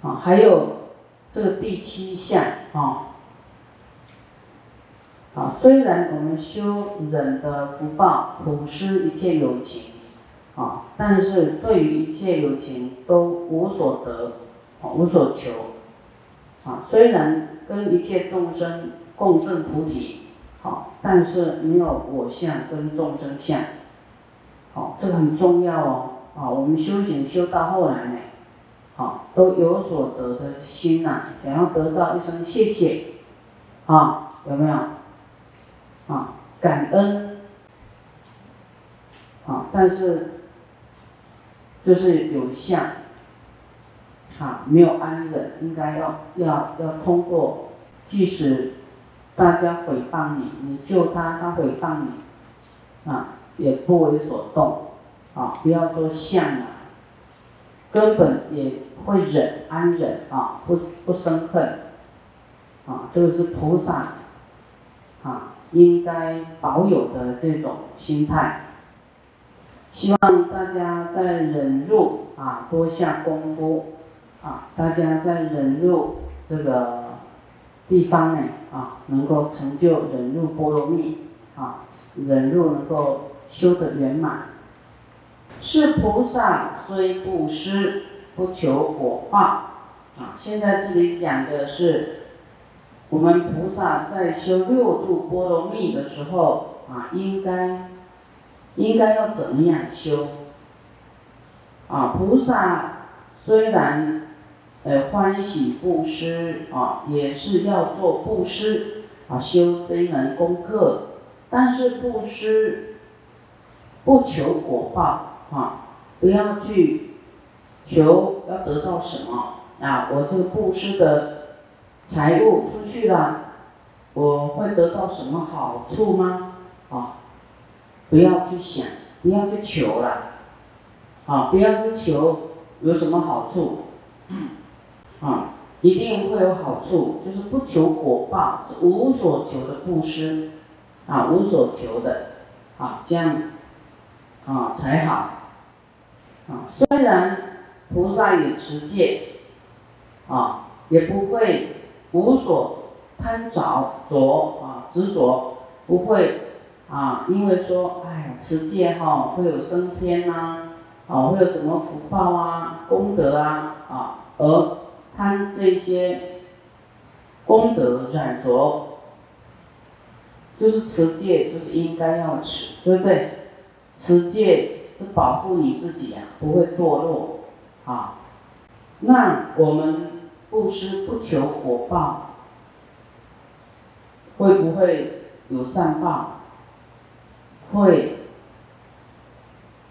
啊，还有这个第七项啊，啊，虽然我们修忍的福报，普施一切有情，啊，但是对于一切有情都无所得，啊，无所求，啊，虽然跟一切众生共证菩提，好，但是没有我相跟众生相，好，这个很重要哦，啊，我们修行修到后来呢。啊，都有所得的心呐，想要得到一声谢谢，啊，有没有？啊，感恩，啊，但是就是有相，啊，没有安忍，应该要要要通过，即使大家诽谤你，你救他，他诽谤你，啊，也不为所动，啊，不要说相啊，根本也。会忍安忍啊，不不生恨，啊，这个是菩萨，啊，应该保有的这种心态。希望大家在忍辱啊多下功夫，啊，大家在忍辱这个地方呢啊，能够成就忍辱波罗蜜，啊，忍辱能够修得圆满。是菩萨虽布施。不求果报啊！现在这里讲的是，我们菩萨在修六度波罗蜜的时候啊，应该应该要怎么样修？啊，菩萨虽然呃欢喜布施啊，也是要做布施啊，修这一门功课，但是布施不求果报啊，不要去。求要得到什么啊？我这个布施的财物出去了，我会得到什么好处吗？啊，不要去想，不要去求了，啊，不要去求有什么好处，啊，一定会有好处，就是不求果报，是无所求的布施，啊，无所求的，啊，这样，啊才好，啊，虽然。菩萨也持戒，啊，也不会无所贪着着啊执着，不会啊，因为说，哎呀，持戒哈会有升天呐，啊，会有什么福报啊、功德啊，啊，而贪这些功德染着，就是持戒，就是应该要持，对不对？持戒是保护你自己呀，不会堕落。啊，那我们布施不求果报，会不会有善报？会，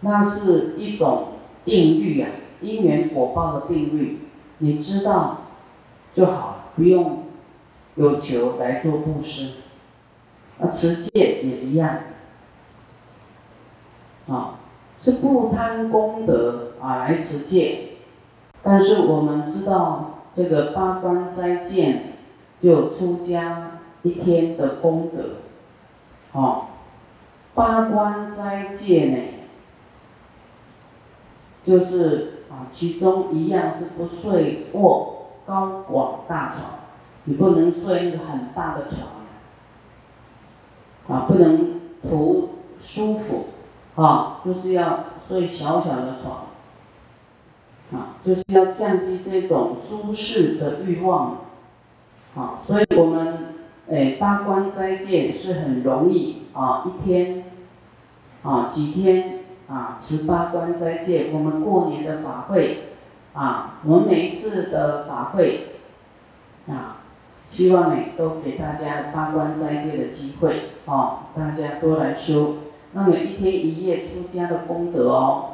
那是一种定律啊，因缘果报的定律，你知道就好，不用有求来做布施。啊，持戒也一样，啊。是不贪功德啊来持戒，但是我们知道这个八关斋戒就出家一天的功德，哦，八关斋戒呢，就是啊其中一样是不睡卧高广大床，你不能睡一个很大的床，啊不能图舒服。啊，就是要睡小小的床，啊，就是要降低这种舒适的欲望，啊，所以我们诶八关斋戒是很容易啊，一天啊几天啊持八关斋戒，我们过年的法会啊，我们每一次的法会啊，希望呢都给大家八关斋戒的机会，啊，大家多来修。那么一天一夜出家的功德哦，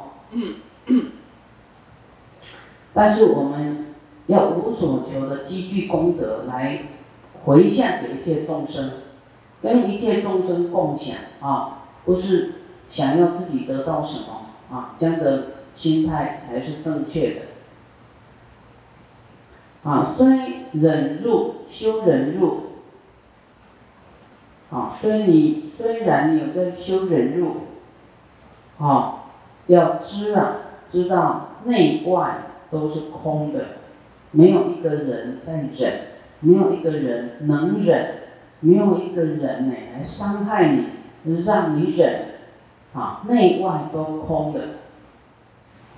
但是我们要无所求的积聚功德来回向给一切众生，跟一切众生共享啊，不是想要自己得到什么啊，这样的心态才是正确的。啊，虽忍辱修忍辱。啊，所以你虽然有在修忍辱，啊，要知啊，知道内外都是空的，没有一个人在忍，没有一个人能忍，没有一个人呢来伤害你，让你忍，啊，内外都空的。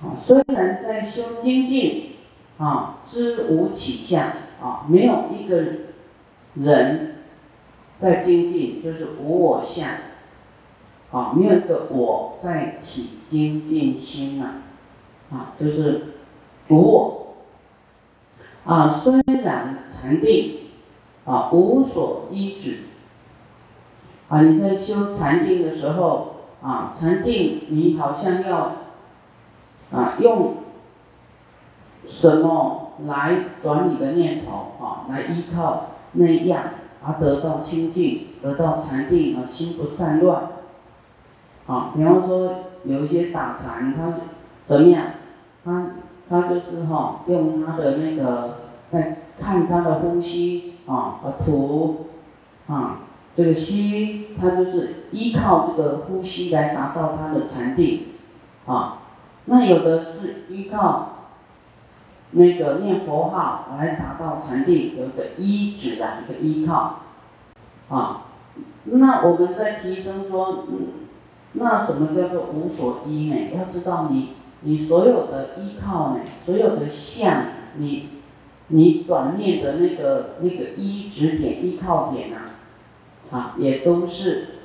啊，虽然在修精进，啊，知无起相，啊，没有一个人在精进，就是无我相，啊，没有一个我在起精进心呐，啊，就是无我，啊，虽然禅定，啊，无所依止，啊，你在修禅定的时候，啊，禅定你好像要。啊，用什么来转你的念头啊？来依靠那样而得到清净，得到禅定啊，心不散乱。啊，比方说有一些打禅，他怎么样？他他就是哈，用他的那个在看他的呼吸啊和吐啊，这个吸，他就是依靠这个呼吸来达到他的禅定啊。那有的是依靠那个念佛号来达到禅定，有个依止的一个依靠，啊，那我们在提升说，嗯，那什么叫做无所依呢？要知道你你所有的依靠呢，所有的相，你你转念的那个那个依止点、依靠点啊，啊，也都是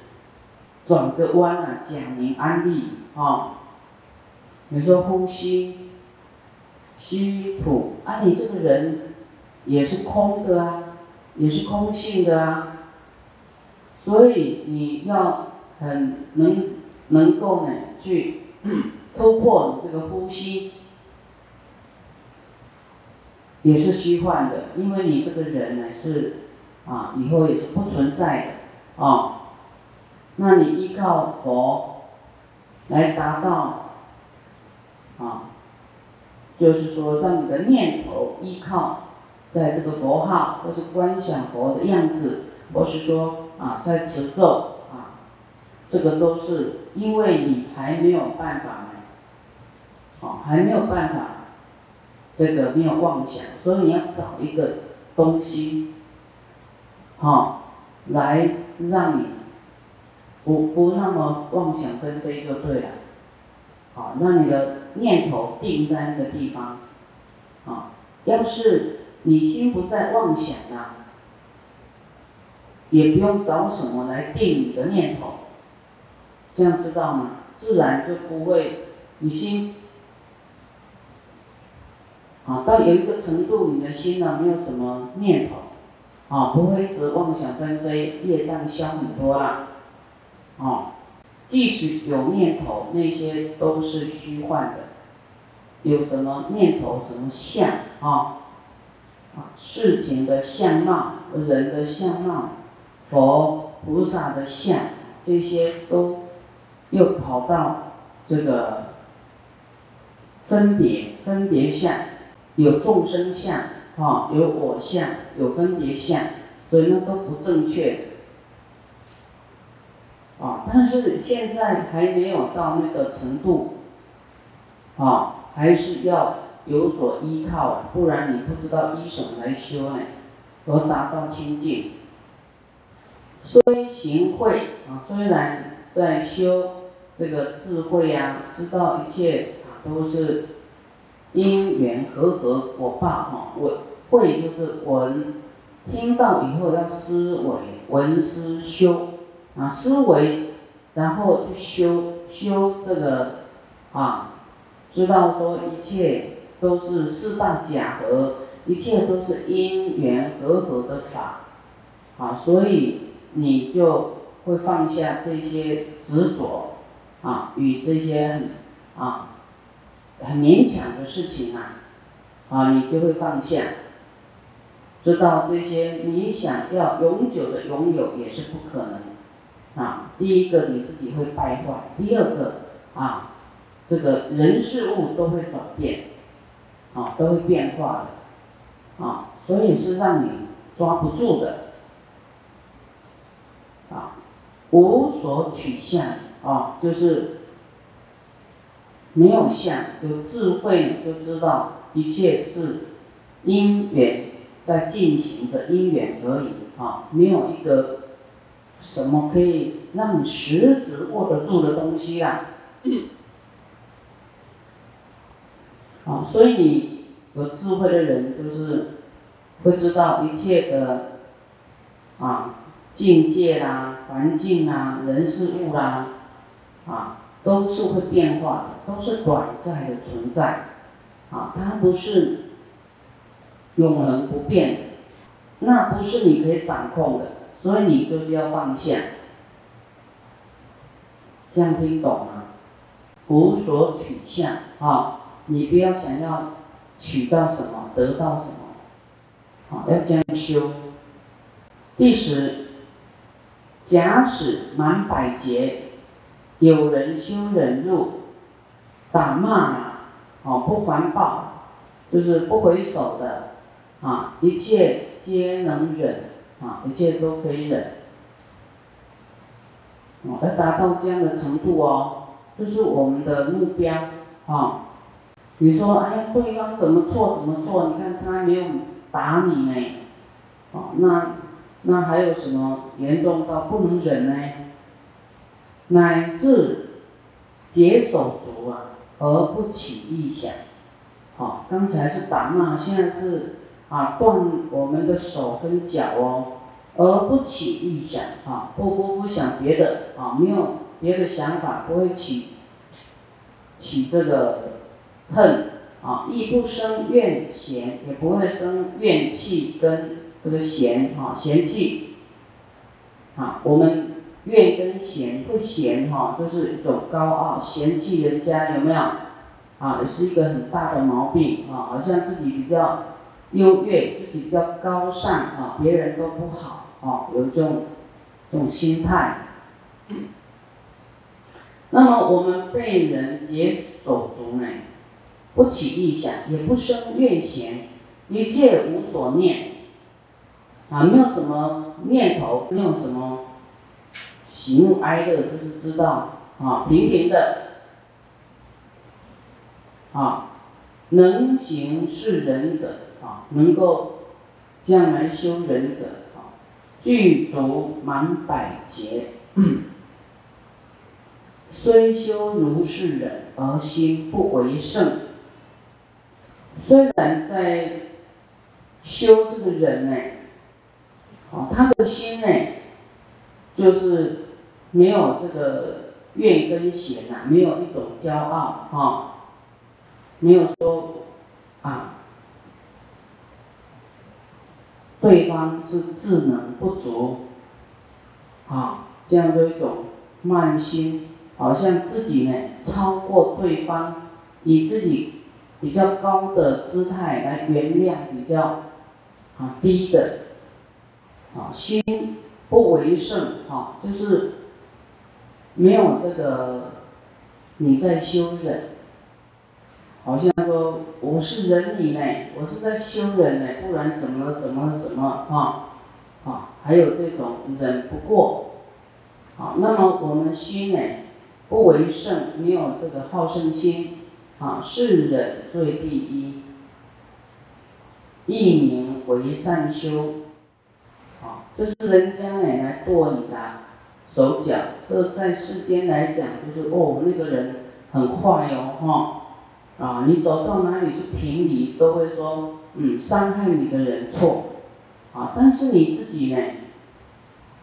转个弯啊，讲明安利啊。比如说呼吸，吸吐，啊，你这个人也是空的啊，也是空性的啊，所以你要很能能够呢去突破你这个呼吸，也是虚幻的，因为你这个人呢是啊，以后也是不存在的。啊，那你依靠佛来达到。啊，就是说，让你的念头依靠在这个佛号，或是观想佛的样子，或是说啊，在持咒啊，这个都是因为你还没有办法呢，哦，还没有办法，这个没有妄想，所以你要找一个东西，好，来让你不不那么妄想纷飞就对了。好，让你的念头定在那个地方，啊，要是你心不在妄想啊，也不用找什么来定你的念头，这样知道吗？自然就不会，你心，啊，到有一个程度，你的心呢没有什么念头，啊，不会一直妄想纷飞，业障消很多了，啊。即使有念头，那些都是虚幻的。有什么念头，什么相啊？啊，事情的相貌，人的相貌，佛菩萨的相，这些都又跑到这个分别分别相，有众生相啊，有我相，有分别相，所以那都不正确。啊，但是现在还没有到那个程度，啊，还是要有所依靠，不然你不知道依什么来修呢，而达到清净。虽行慧啊，虽然在修这个智慧啊，知道一切啊都是因缘和合果报哈，我慧就是闻，听到以后要思维，闻思修。啊，思维，然后去修修这个，啊，知道说一切都是四大假合，一切都是因缘和合的法，啊，所以你就会放下这些执着，啊，与这些啊很勉强的事情啊，啊，你就会放下，知道这些你想要永久的拥有也是不可能。啊，第一个你自己会败坏，第二个啊，这个人事物都会转变，啊，都会变化的，啊，所以是让你抓不住的，啊，无所取向，啊，就是没有相，有智慧就知道一切是因缘在进行着因缘而已啊，没有一个什么可以让你实质握得住的东西啊。啊，所以你有智慧的人就是会知道一切的啊境界啦、环境啦、人事物啦，啊都是会变化的，都是短暂的存在，啊，它不是永恒不变的，那不是你可以掌控的，所以你就是要放下，这样听懂吗？无所取向啊。你不要想要取到什么，得到什么，好，要这样修。第十，假使满百劫，有人修忍辱，打骂，哦，不还报，就是不回首的，啊，一切皆能忍，啊，一切都可以忍，哦，要达到这样的程度哦，这是我们的目标，啊。你说，哎呀，对方怎么错怎么错？你看他没有打你呢，哦，那那还有什么严重到不能忍呢？乃至解手足啊，而不起异想。好，刚才是打骂，现在是啊断我们的手跟脚哦，而不起异想啊，不不不想别的啊，没有别的想法，不会起起这个。恨啊，亦不生怨嫌，也不会生怨气跟这个嫌啊，嫌弃啊。我们怨跟嫌不嫌哈，就是一种高傲，嫌弃人家有没有？啊，也是一个很大的毛病啊，好像自己比较优越，自己比较高尚啊，别人都不好啊，有这种这种心态。那么我们被人解手足呢？不起异想，也不生怨嫌，一切无所念，啊，没有什么念头，没有什么喜怒哀乐，就是知道啊，平平的，啊，能行是仁者啊，能够将来修忍者啊，具足满百劫，虽修如是忍，而心不为圣。虽然在修这个人呢，哦，他的心呢，就是没有这个怨跟嫌呐，没有一种骄傲哈，没有说啊，对方是智能不足，啊，这样的一种慢心，好像自己呢超过对方，以自己。比较高的姿态来原谅比较啊低的，啊心不为胜啊，就是没有这个你在修忍，好像说我是忍你呢，我是在修忍呢，不然怎么怎么怎么啊啊，还有这种忍不过，啊，那么我们心呢不为胜，没有这个好胜心。啊，是忍最第一，一名为善修。啊，这是人家呢来剁你的手脚，这在世间来讲就是哦，那个人很坏哦，哈，啊，你走到哪里去评理都会说，嗯，伤害你的人错，啊，但是你自己呢，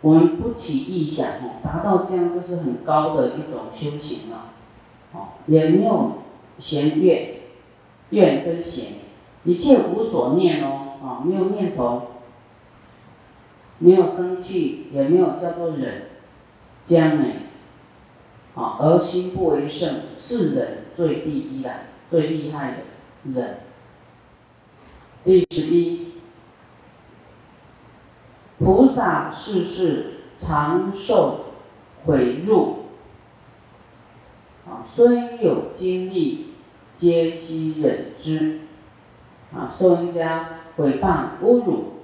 我们不起意想，哦，达到这样就是很高的一种修行了，哦，也没有。嫌怨，怨跟嫌，一切无所念哦，啊，没有念头，没有生气，也没有叫做忍，这样呢，啊，而心不为胜，是忍最第一的，最厉害的忍。第十一，菩萨世世长寿毁入。啊，虽有经历。皆悉忍之，啊，受人家诽谤侮辱，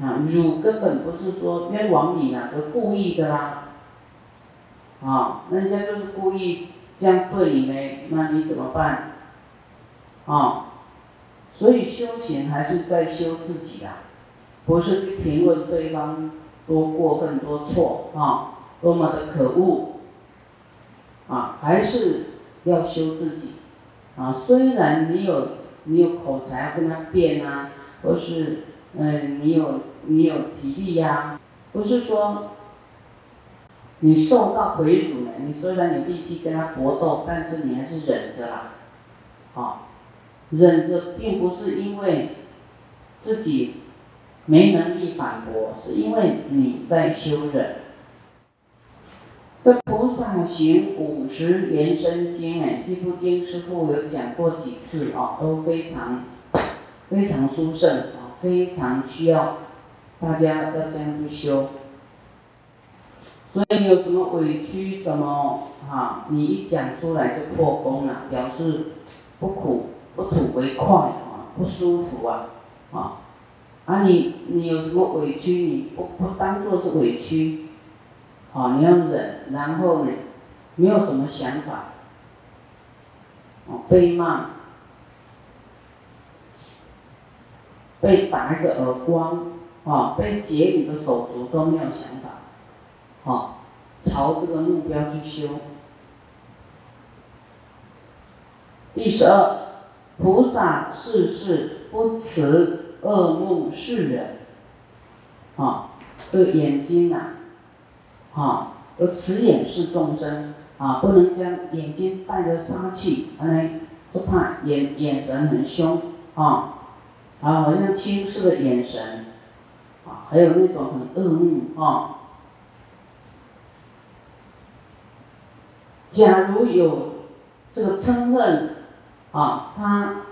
啊，辱根本不是说冤枉你啦，都故意的啦，啊，那人家就是故意这样对你呢，那你怎么办？啊，所以修行还是在修自己啊，不是去评论对方多过分多错啊，多么的可恶，啊，还是要修自己，啊，虽然你有你有口才跟他辩啊，或是嗯你有你有体力呀，不是说你受到回辱了，你虽然有力气跟他搏斗，但是你还是忍着啦，啊。忍着，并不是因为自己没能力反驳，是因为你在修忍。这菩萨行五十延伸经哎，这部经师傅有讲过几次哦，都非常非常殊胜啊，非常需要大家要这样去修。所以你有什么委屈什么哈，你一讲出来就破功了，表示不苦。不吐为快啊，不舒服啊，啊，啊你你有什么委屈，你不不当做是委屈，啊你要忍，然后呢，没有什么想法，哦被骂，被打一个耳光，啊被截你的手足都没有想法，啊朝这个目标去修。第十二。菩萨世世不慈恶目世人，啊，这个眼睛啊，啊，要慈眼视众生，啊，不能将眼睛带着杀气，哎，就怕眼眼神很凶，啊，啊，好像轻视的眼神，啊，还有那种很恶目，啊，假如有这个嗔恨。啊，他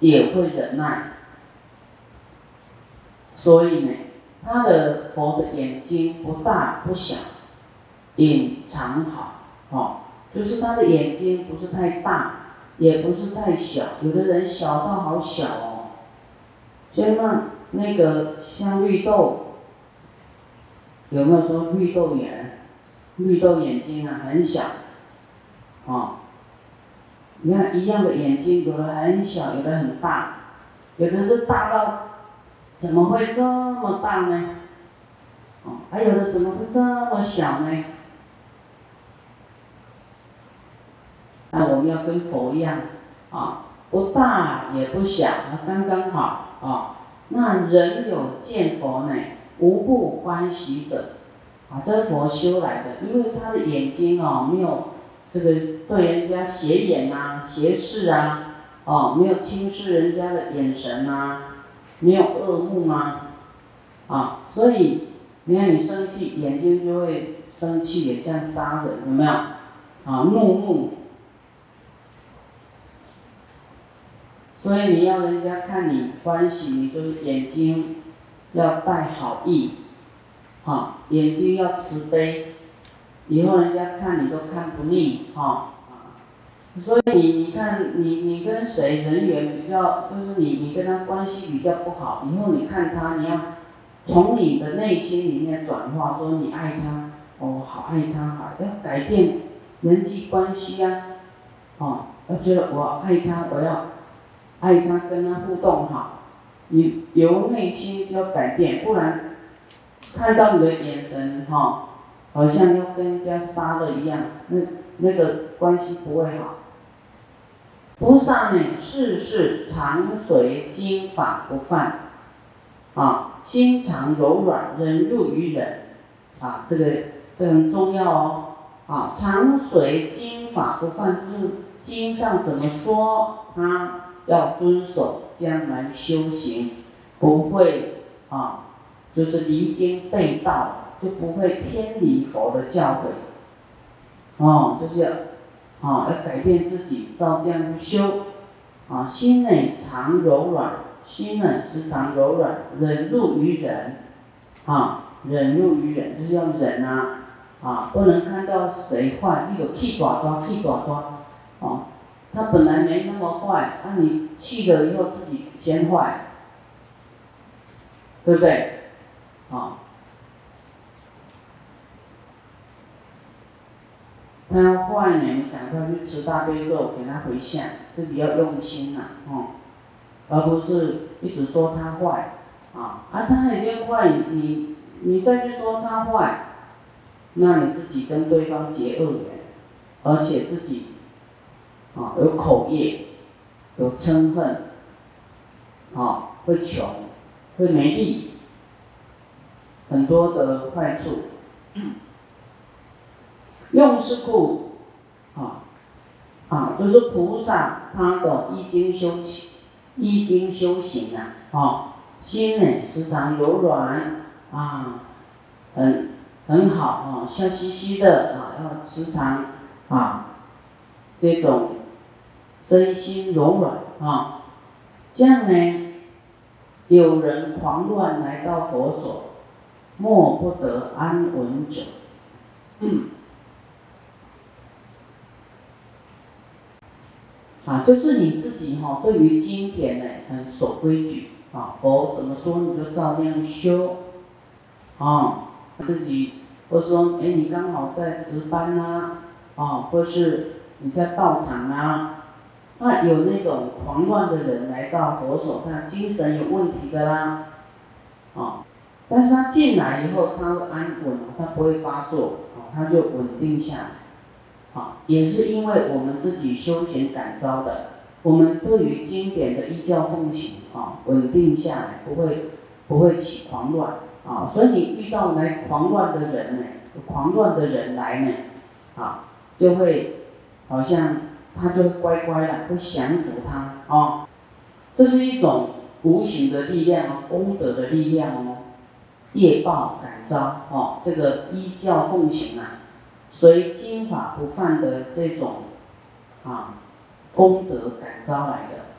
也会忍耐，所以呢，他的佛的眼睛不大不小，隐藏好，哦，就是他的眼睛不是太大，也不是太小，有的人小到好小哦，所以那那个像绿豆，有没有说绿豆眼？绿豆眼睛啊，很小，哦。你看一样的眼睛，有的很小，有的很大，有的是大到怎么会这么大呢？哦，还有的怎么会这么小呢？那我们要跟佛一样，啊，不大也不小，刚刚好啊。那人有见佛呢，无不欢喜者，啊，这佛修来的，因为他的眼睛哦，没有。这个对人家斜眼呐、斜视啊，哦，没有轻视人家的眼神呐，没有恶目啊？啊，所以你看你生气，眼睛就会生气，也像杀人，有没有？啊，怒目。所以你要人家看你欢喜，你就是眼睛要带好意，啊，眼睛要慈悲。以后人家看你都看不腻，哈，所以你你看你你跟谁人缘比较，就是你你跟他关系比较不好，以后你看他，你要从你的内心里面转化，说你爱他，哦好爱他哈，要改变人际关系啊，哦要觉得我爱他，我要爱他跟他互动好，你由内心就要改变，不然看到你的眼神哈。好像要跟人家杀了一样，那那个关系不会好。菩萨呢，事事常随经法不犯，啊，心肠柔软，忍辱于忍，啊，这个这很重要哦，啊，常随经法不犯，就是经上怎么说，他要遵守，将来修行，不会啊，就是离经背道。就不会偏离佛的教诲，哦，就是要，啊，要改变自己，照这样修，啊，心内常柔软，心呢时常柔软，忍辱于忍，啊，忍辱于忍，就是要忍啊，啊，不能看到谁坏，一有气短短，气短短，哦，他本来没那么坏，那你气了以后自己先坏，对不对？啊。他要坏呢，你赶快去吃大悲咒，给他回向，自己要用心呐，哦。而不是一直说他坏，啊啊，他已经坏，你你再去说他坏，那你自己跟对方结恶缘，而且自己啊有口业，有嗔恨，啊会穷，会没力，很多的坏处。用是故，啊啊，就是菩萨他的易经修起，易经修行啊，哦，心呢时常柔软啊，很很好啊，笑嘻嘻的啊，要时常啊，这种身心柔软啊，这样呢，有人狂乱来到佛所，莫不得安稳者。嗯。啊，就是你自己哈，对于经典呢很守规矩啊，佛怎么说你就照样修，啊，自己或者说哎你刚好在值班呐，啊，或是你在道场啊，那有那种狂乱的人来到佛所，他精神有问题的啦，啊，但是他进来以后他会安稳，他不会发作，啊，他就稳定下来。啊，也是因为我们自己修行感召的，我们对于经典的依教奉行啊，稳定下来，不会不会起狂乱啊。所以你遇到来狂乱的人呢，狂乱的人来呢，啊，就会好像他就乖乖的，会降服他啊。这是一种无形的力量哦，功德的力量哦，业报感召哦，这个依教奉行啊。所以经法不犯的这种啊功德感召来的，